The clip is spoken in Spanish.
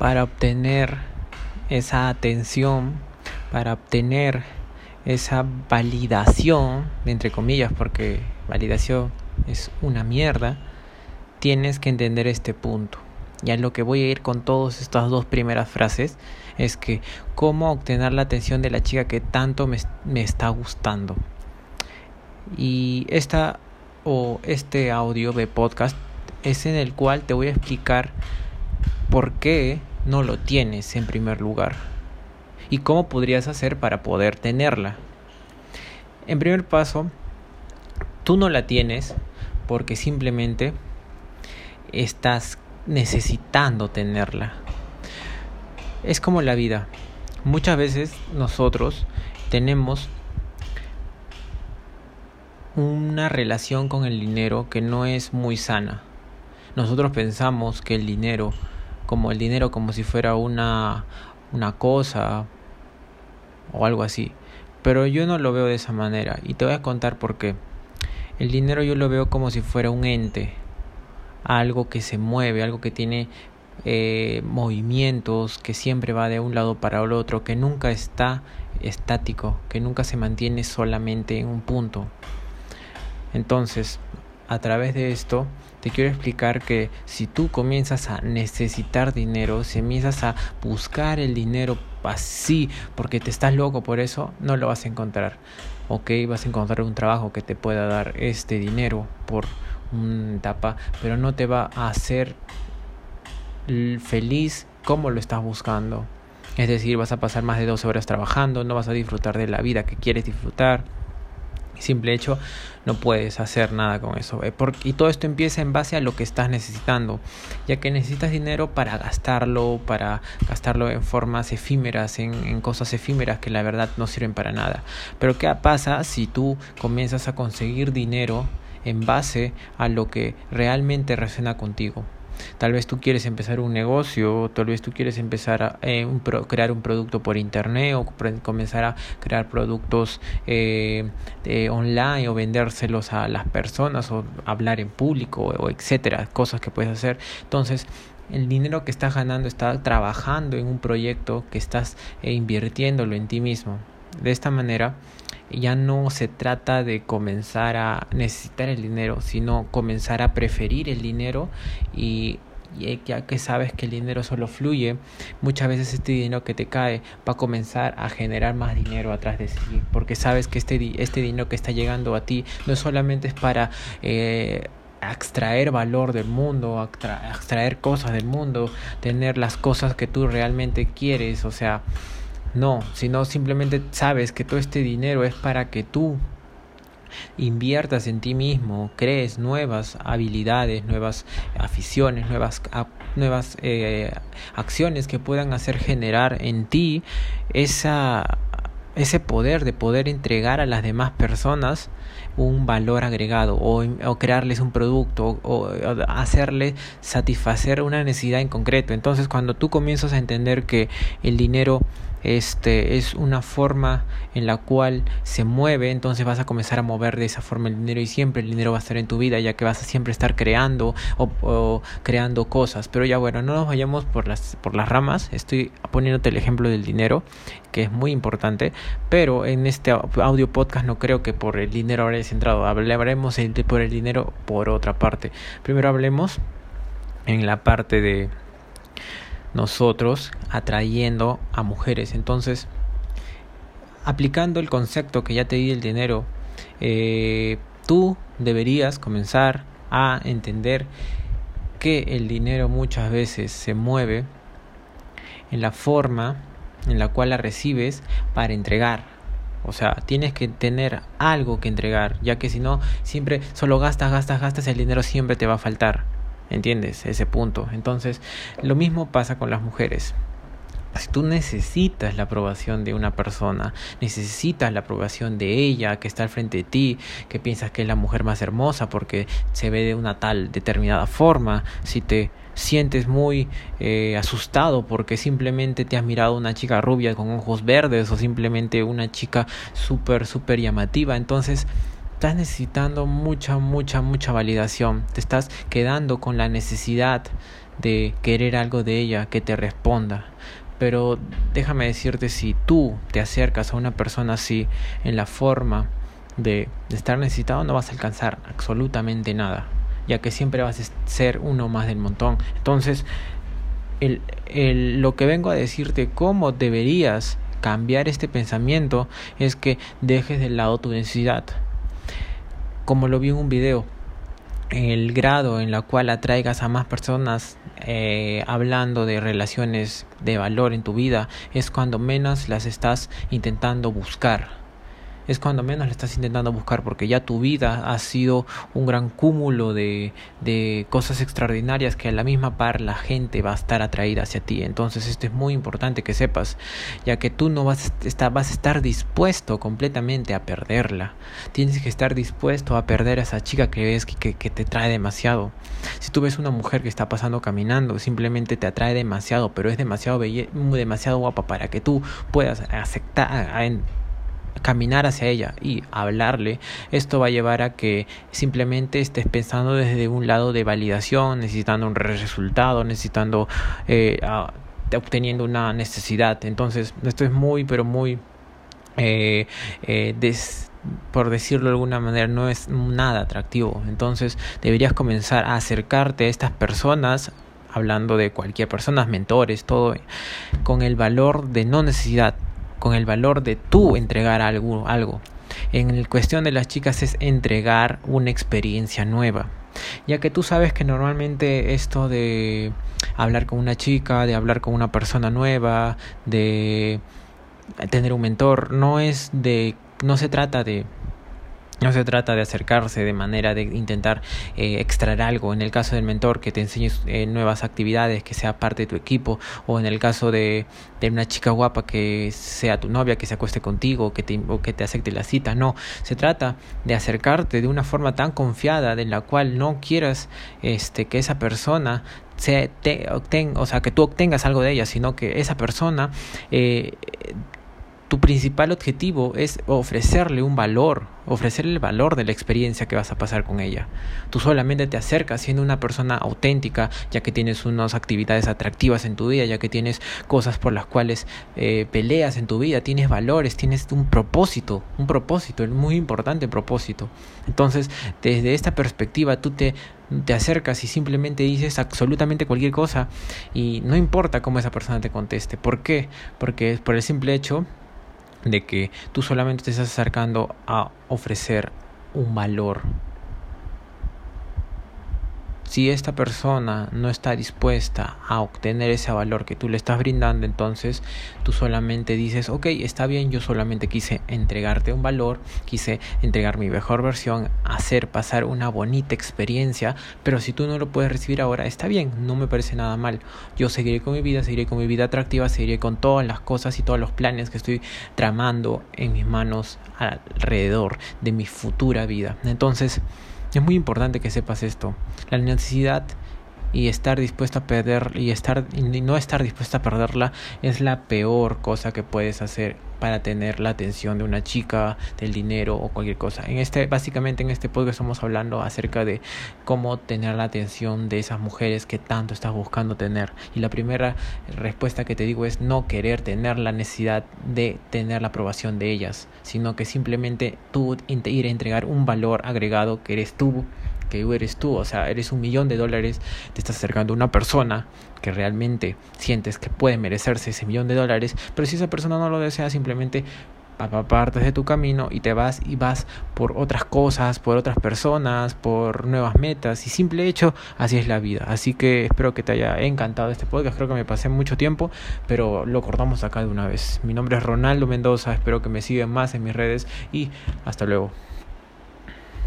para obtener esa atención, para obtener esa validación, entre comillas, porque validación es una mierda, tienes que entender este punto. Ya lo que voy a ir con todas estas dos primeras frases es que cómo obtener la atención de la chica que tanto me, me está gustando. Y esta o este audio de podcast es en el cual te voy a explicar por qué no lo tienes en primer lugar y cómo podrías hacer para poder tenerla. En primer paso, tú no la tienes porque simplemente estás necesitando tenerla. Es como la vida. Muchas veces nosotros tenemos una relación con el dinero que no es muy sana. Nosotros pensamos que el dinero, como el dinero como si fuera una, una cosa o algo así. Pero yo no lo veo de esa manera y te voy a contar por qué. El dinero yo lo veo como si fuera un ente, algo que se mueve, algo que tiene eh, movimientos, que siempre va de un lado para el otro, que nunca está estático, que nunca se mantiene solamente en un punto. Entonces, a través de esto, te quiero explicar que si tú comienzas a necesitar dinero, si comienzas a buscar el dinero así porque te estás loco por eso, no lo vas a encontrar. Ok, vas a encontrar un trabajo que te pueda dar este dinero por una etapa, pero no te va a hacer feliz como lo estás buscando. Es decir, vas a pasar más de 12 horas trabajando, no vas a disfrutar de la vida que quieres disfrutar simple hecho no puedes hacer nada con eso. Eh, y todo esto empieza en base a lo que estás necesitando, ya que necesitas dinero para gastarlo, para gastarlo en formas efímeras, en, cosas efímeras que la verdad no sirven para nada. Pero ¿qué pasa si tú comienzas a conseguir dinero en base a lo que realmente resuena contigo? Tal vez tú quieres empezar un negocio, tal vez tú quieres empezar a eh, crear un producto por internet o comenzar a crear productos eh, online o vendérselos a las personas o hablar en público o etcétera, cosas que puedes hacer. Entonces, el dinero que estás ganando está trabajando en un proyecto que estás eh, invirtiéndolo en ti mismo. De esta manera, ya no se trata de comenzar a necesitar el dinero, sino comenzar a preferir el dinero y ya que sabes que el dinero solo fluye, muchas veces este dinero que te cae va a comenzar a generar más dinero atrás de sí, porque sabes que este, este dinero que está llegando a ti no solamente es para eh, extraer valor del mundo, extraer cosas del mundo, tener las cosas que tú realmente quieres, o sea, no, sino simplemente sabes que todo este dinero es para que tú inviertas en ti mismo, crees nuevas habilidades, nuevas aficiones, nuevas, nuevas eh, acciones que puedan hacer generar en ti esa, ese poder de poder entregar a las demás personas un valor agregado o, o crearles un producto o, o, hacerle satisfacer una necesidad en concreto. Entonces cuando tú comienzas a entender que el dinero este es una forma en la cual se mueve, entonces vas a comenzar a mover de esa forma el dinero y siempre el dinero va a estar en tu vida, ya que vas a siempre estar creando o, creando cosas. Pero ya bueno, no nos vayamos por las, por las ramas, estoy poniéndote el ejemplo del dinero, que es muy importante, pero en este audio podcast no creo que por el dinero haya centrado, hablaremos por el dinero por otra parte. Primero hablemos en la parte de nosotros atrayendo a mujeres. Entonces, aplicando el concepto que ya te di del dinero, eh, tú deberías comenzar a entender que el dinero muchas veces se mueve en la forma en la cual la recibes para entregar. O sea, tienes que tener algo que entregar, ya que si no, siempre solo gastas, gastas, gastas, el dinero siempre te va a faltar. ¿Entiendes? Ese punto. Entonces, lo mismo pasa con las mujeres. Si tú necesitas la aprobación de una persona, necesitas la aprobación de ella que está al frente de ti, que piensas que es la mujer más hermosa porque se ve de una tal determinada forma, si te sientes muy eh, asustado porque simplemente te has mirado una chica rubia con ojos verdes o simplemente una chica súper, súper llamativa, entonces estás necesitando mucha, mucha, mucha validación. Te estás quedando con la necesidad de querer algo de ella que te responda. Pero déjame decirte, si tú te acercas a una persona así en la forma de, estar necesitado, no vas a alcanzar absolutamente nada, ya que siempre vas a ser uno más del montón. Entonces, el, lo que vengo a decirte, cómo deberías cambiar este pensamiento, es que dejes de lado tu necesidad como lo vi en un video, el grado en la cual atraigas a más personas eh, hablando de relaciones de valor en tu vida es cuando menos las estás intentando buscar es cuando menos le estás intentando buscar porque ya tu vida ha sido un gran cúmulo de, de cosas extraordinarias que a la misma par la gente va a estar atraída hacia ti. Entonces esto es muy importante que sepas, ya que tú no vas vas a estar dispuesto completamente a perderla. Tienes que estar dispuesto a perder a esa chica que ves que, que, te trae demasiado. Si tú ves una mujer que está pasando caminando, simplemente te atrae demasiado, pero es demasiado, demasiado guapa para que tú puedas aceptar, caminar hacia ella y hablarle, esto va a llevar a que simplemente estés pensando desde un lado de validación, necesitando un resultado, necesitando, eh, obteniendo una necesidad. Entonces, esto es muy, pero muy, eh, eh, por decirlo de alguna manera, no es nada atractivo. Entonces, deberías comenzar a acercarte a estas personas hablando de cualquier persona, mentores, todo, con el valor de no necesidad, con el valor de tú entregar algo. algo. En cuestión de las chicas es entregar una experiencia nueva. Ya que tú sabes que normalmente esto de hablar con una chica, de hablar con una persona nueva, de tener un mentor, no es de no se trata de no se trata de acercarse de manera de intentar eh, extraer algo. En el caso del mentor, que te enseñe eh, nuevas actividades, que sea parte de tu equipo. O en el caso de, de, una chica guapa que sea tu novia, que se acueste contigo que te, o que te acepte la cita. No, se trata de acercarte de una forma tan confiada de la cual no quieras este, que esa persona se te, o sea, que tú obtengas algo de ella, sino que esa persona eh, tu principal objetivo es ofrecerle un valor, ofrecerle el valor de la experiencia que vas a pasar con ella. Tú solamente te acercas siendo una persona auténtica, ya que tienes unas actividades atractivas en tu vida, ya que tienes cosas por las cuales eh, peleas en tu vida, tienes valores, tienes un propósito, un propósito, el muy importante propósito. Entonces, desde esta perspectiva, tú te te acercas y simplemente dices absolutamente cualquier cosa y no importa cómo esa persona te conteste. ¿Por qué? Porque por el simple hecho de que tú solamente te estás acercando a ofrecer un valor si esta persona no está dispuesta a obtener ese valor que tú le estás brindando, entonces tú solamente dices, ok, está bien, yo solamente quise entregarte un valor, quise entregar mi mejor versión, hacer pasar una bonita experiencia, pero si tú no lo puedes recibir ahora, está bien, no me parece nada mal. Yo seguiré con mi vida, seguiré con mi vida atractiva, seguiré con todas las cosas y todos los planes que estoy tramando en mis manos alrededor de mi futura vida. Entonces, es muy importante que sepas esto. La necesidad y estar dispuesto a perder y estar y no estar dispuesto a perderla es la peor cosa que puedes hacer para tener la atención de una chica, del dinero o cualquier cosa. En este básicamente en este podcast estamos hablando acerca de cómo tener la atención de esas mujeres que tanto estás buscando tener. Y la primera respuesta que te digo es no querer tener la necesidad de tener la aprobación de ellas, sino que simplemente tú ir a entregar un valor agregado que eres tú que eres tú, o sea, eres un millón de dólares, te estás acercando a una persona que realmente sientes que puede merecerse ese millón de dólares, pero si esa persona no lo desea, simplemente partes de tu camino y te vas y vas por otras cosas, por otras personas, por nuevas metas y simple hecho, así es la vida. Así que espero que te haya encantado este podcast, creo que me pasé mucho tiempo, pero lo cortamos acá de una vez. Mi nombre es Ronaldo Mendoza, espero que me sigan más en mis redes y hasta luego.